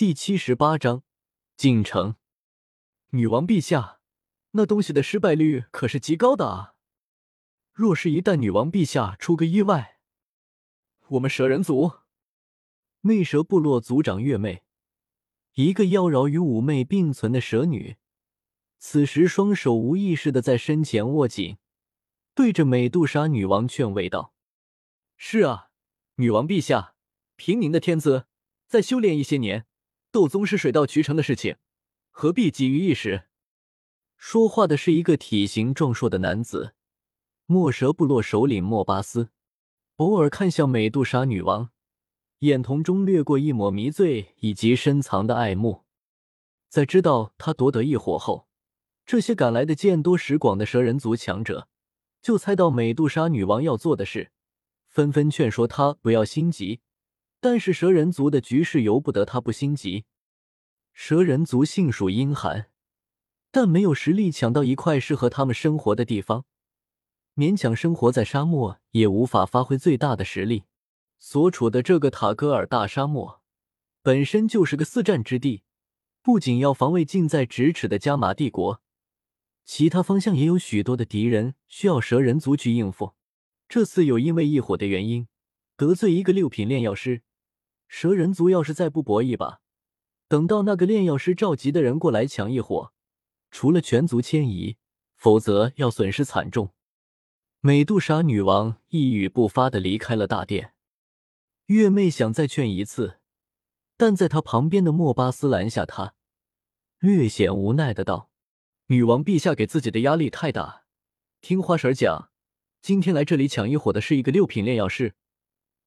第七十八章进城。女王陛下，那东西的失败率可是极高的啊！若是一旦女王陛下出个意外，我们蛇人族魅蛇部落族长月妹，一个妖娆与妩媚并存的蛇女，此时双手无意识的在身前握紧，对着美杜莎女王劝慰道：“是啊，女王陛下，凭您的天资，再修炼一些年，斗宗是水到渠成的事情，何必急于一时？”说话的是一个体型壮硕的男子，墨蛇部落首领莫巴斯，偶尔看向美杜莎女王，眼瞳中掠过一抹迷醉以及深藏的爱慕。在知道他夺得异火后，这些赶来的见多识广的蛇人族强者，就猜到美杜莎女王要做的事，纷纷劝说他不要心急。但是蛇人族的局势由不得他不心急。蛇人族性属阴寒，但没有实力抢到一块适合他们生活的地方，勉强生活在沙漠也无法发挥最大的实力。所处的这个塔戈尔大沙漠，本身就是个四战之地，不仅要防卫近在咫尺的加玛帝国，其他方向也有许多的敌人需要蛇人族去应付。这次有因为异火的原因得罪一个六品炼药师。蛇人族要是再不搏一把，等到那个炼药师召集的人过来抢一伙，除了全族迁移，否则要损失惨重。美杜莎女王一语不发的离开了大殿。月妹想再劝一次，但在她旁边的莫巴斯拦下她，略显无奈的道：“女王陛下给自己的压力太大。听花婶讲，今天来这里抢一伙的是一个六品炼药师。”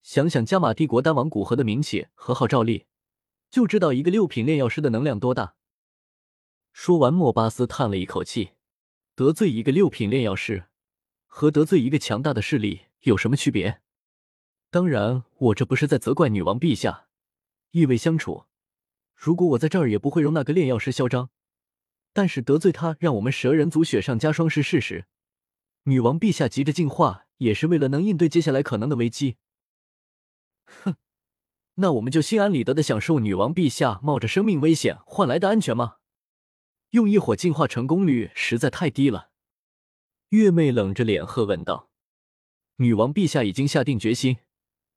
想想加玛帝国丹王古河的名气和号召力，就知道一个六品炼药师的能量多大。说完，莫巴斯叹了一口气：“得罪一个六品炼药师，和得罪一个强大的势力有什么区别？当然，我这不是在责怪女王陛下，意味相处。如果我在这儿，也不会容那个炼药师嚣张。但是得罪他，让我们蛇人族雪上加霜是事实。女王陛下急着进化，也是为了能应对接下来可能的危机。”哼，那我们就心安理得的享受女王陛下冒着生命危险换来的安全吗？用一火进化成功率实在太低了。月妹冷着脸喝问道：“女王陛下已经下定决心，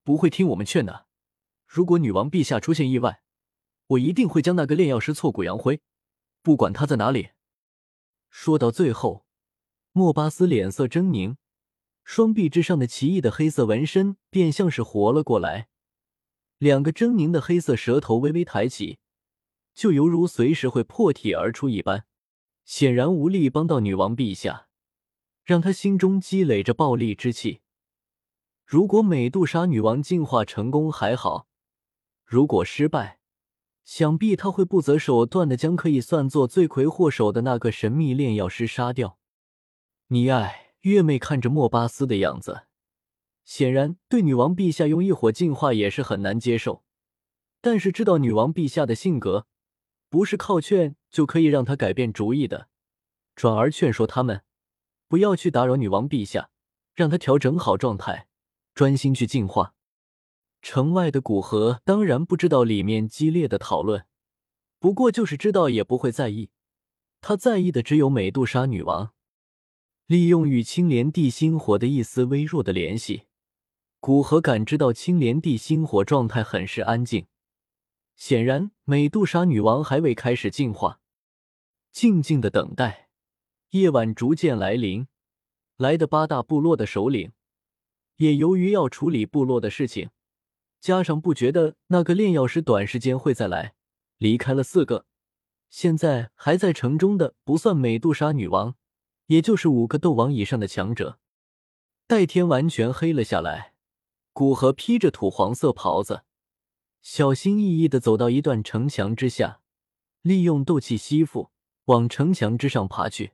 不会听我们劝的。如果女王陛下出现意外，我一定会将那个炼药师挫骨扬灰，不管他在哪里。”说到最后，莫巴斯脸色狰狞。双臂之上的奇异的黑色纹身便像是活了过来，两个狰狞的黑色舌头微微抬起，就犹如随时会破体而出一般。显然无力帮到女王陛下，让他心中积累着暴戾之气。如果美杜莎女王进化成功还好，如果失败，想必他会不择手段的将可以算作罪魁祸首的那个神秘炼药师杀掉。你爱。月妹看着莫巴斯的样子，显然对女王陛下用异火净化也是很难接受。但是知道女王陛下的性格，不是靠劝就可以让她改变主意的，转而劝说他们不要去打扰女王陛下，让她调整好状态，专心去进化。城外的古河当然不知道里面激烈的讨论，不过就是知道也不会在意，他在意的只有美杜莎女王。利用与青莲地心火的一丝微弱的联系，古河感知到青莲地心火状态很是安静。显然，美杜莎女王还未开始进化，静静的等待。夜晚逐渐来临，来的八大部落的首领，也由于要处理部落的事情，加上不觉得那个炼药师短时间会再来，离开了四个。现在还在城中的，不算美杜莎女王。也就是五个斗王以上的强者。待天完全黑了下来，古河披着土黄色袍子，小心翼翼的走到一段城墙之下，利用斗气吸附往城墙之上爬去。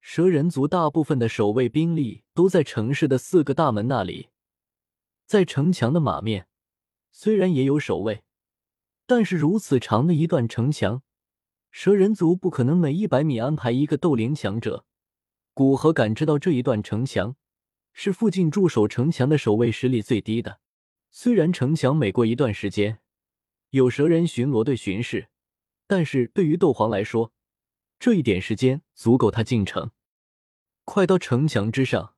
蛇人族大部分的守卫兵力都在城市的四个大门那里，在城墙的马面虽然也有守卫，但是如此长的一段城墙，蛇人族不可能每一百米安排一个斗灵强者。古河感知到这一段城墙是附近驻守城墙的守卫实力最低的。虽然城墙每过一段时间有蛇人巡逻队巡视，但是对于斗皇来说，这一点时间足够他进城。快到城墙之上，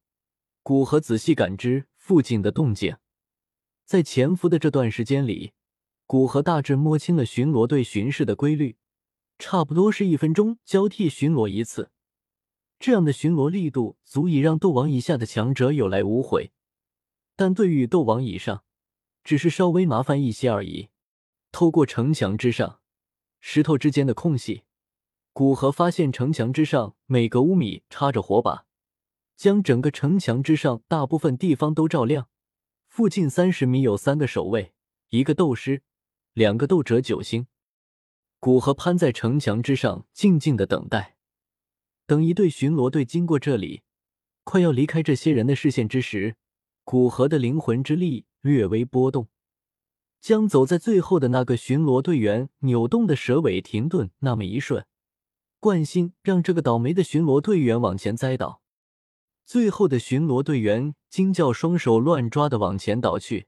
古河仔细感知附近的动静，在潜伏的这段时间里，古河大致摸清了巡逻队巡视的规律，差不多是一分钟交替巡逻一次。这样的巡逻力度足以让斗王以下的强者有来无回，但对于斗王以上，只是稍微麻烦一些而已。透过城墙之上石头之间的空隙，古河发现城墙之上每隔五米插着火把，将整个城墙之上大部分地方都照亮。附近三十米有三个守卫，一个斗师，两个斗者九星。古河攀在城墙之上，静静的等待。等一队巡逻队经过这里，快要离开这些人的视线之时，古河的灵魂之力略微波动，将走在最后的那个巡逻队员扭动的蛇尾停顿那么一瞬，惯性让这个倒霉的巡逻队员往前栽倒。最后的巡逻队员惊叫，双手乱抓的往前倒去。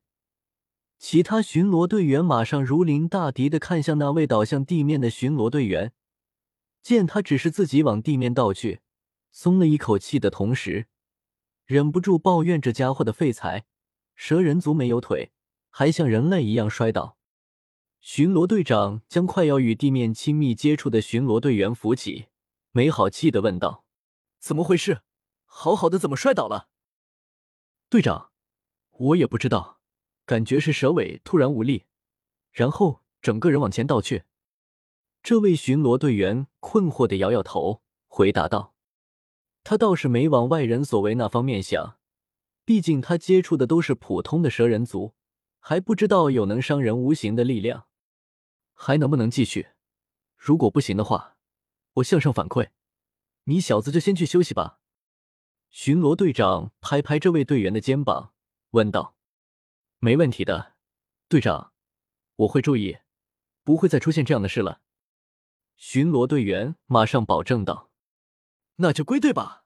其他巡逻队员马上如临大敌的看向那位倒向地面的巡逻队员。见他只是自己往地面倒去，松了一口气的同时，忍不住抱怨这家伙的废材，蛇人族没有腿，还像人类一样摔倒。巡逻队长将快要与地面亲密接触的巡逻队员扶起，没好气的问道：“怎么回事？好好的怎么摔倒了？”队长，我也不知道，感觉是蛇尾突然无力，然后整个人往前倒去。这位巡逻队员困惑的摇摇头，回答道：“他倒是没往外人所为那方面想，毕竟他接触的都是普通的蛇人族，还不知道有能伤人无形的力量，还能不能继续？如果不行的话，我向上反馈，你小子就先去休息吧。”巡逻队长拍拍这位队员的肩膀，问道：“没问题的，队长，我会注意，不会再出现这样的事了。”巡逻队员马上保证道：“那就归队吧，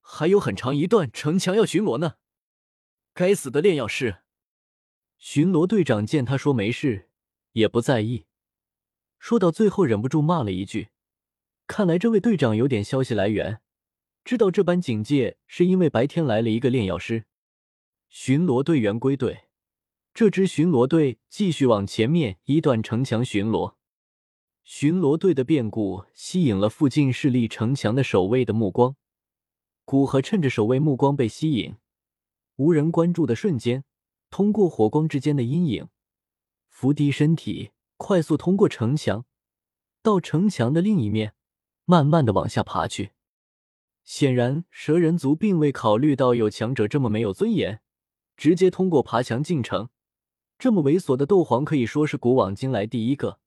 还有很长一段城墙要巡逻呢。”该死的炼药师！巡逻队长见他说没事，也不在意，说到最后忍不住骂了一句：“看来这位队长有点消息来源，知道这般警戒是因为白天来了一个炼药师。”巡逻队员归队，这支巡逻队继续往前面一段城墙巡逻。巡逻队的变故吸引了附近势力城墙的守卫的目光。古河趁着守卫目光被吸引、无人关注的瞬间，通过火光之间的阴影，伏低身体，快速通过城墙，到城墙的另一面，慢慢的往下爬去。显然，蛇人族并未考虑到有强者这么没有尊严，直接通过爬墙进城。这么猥琐的斗皇可以说是古往今来第一个。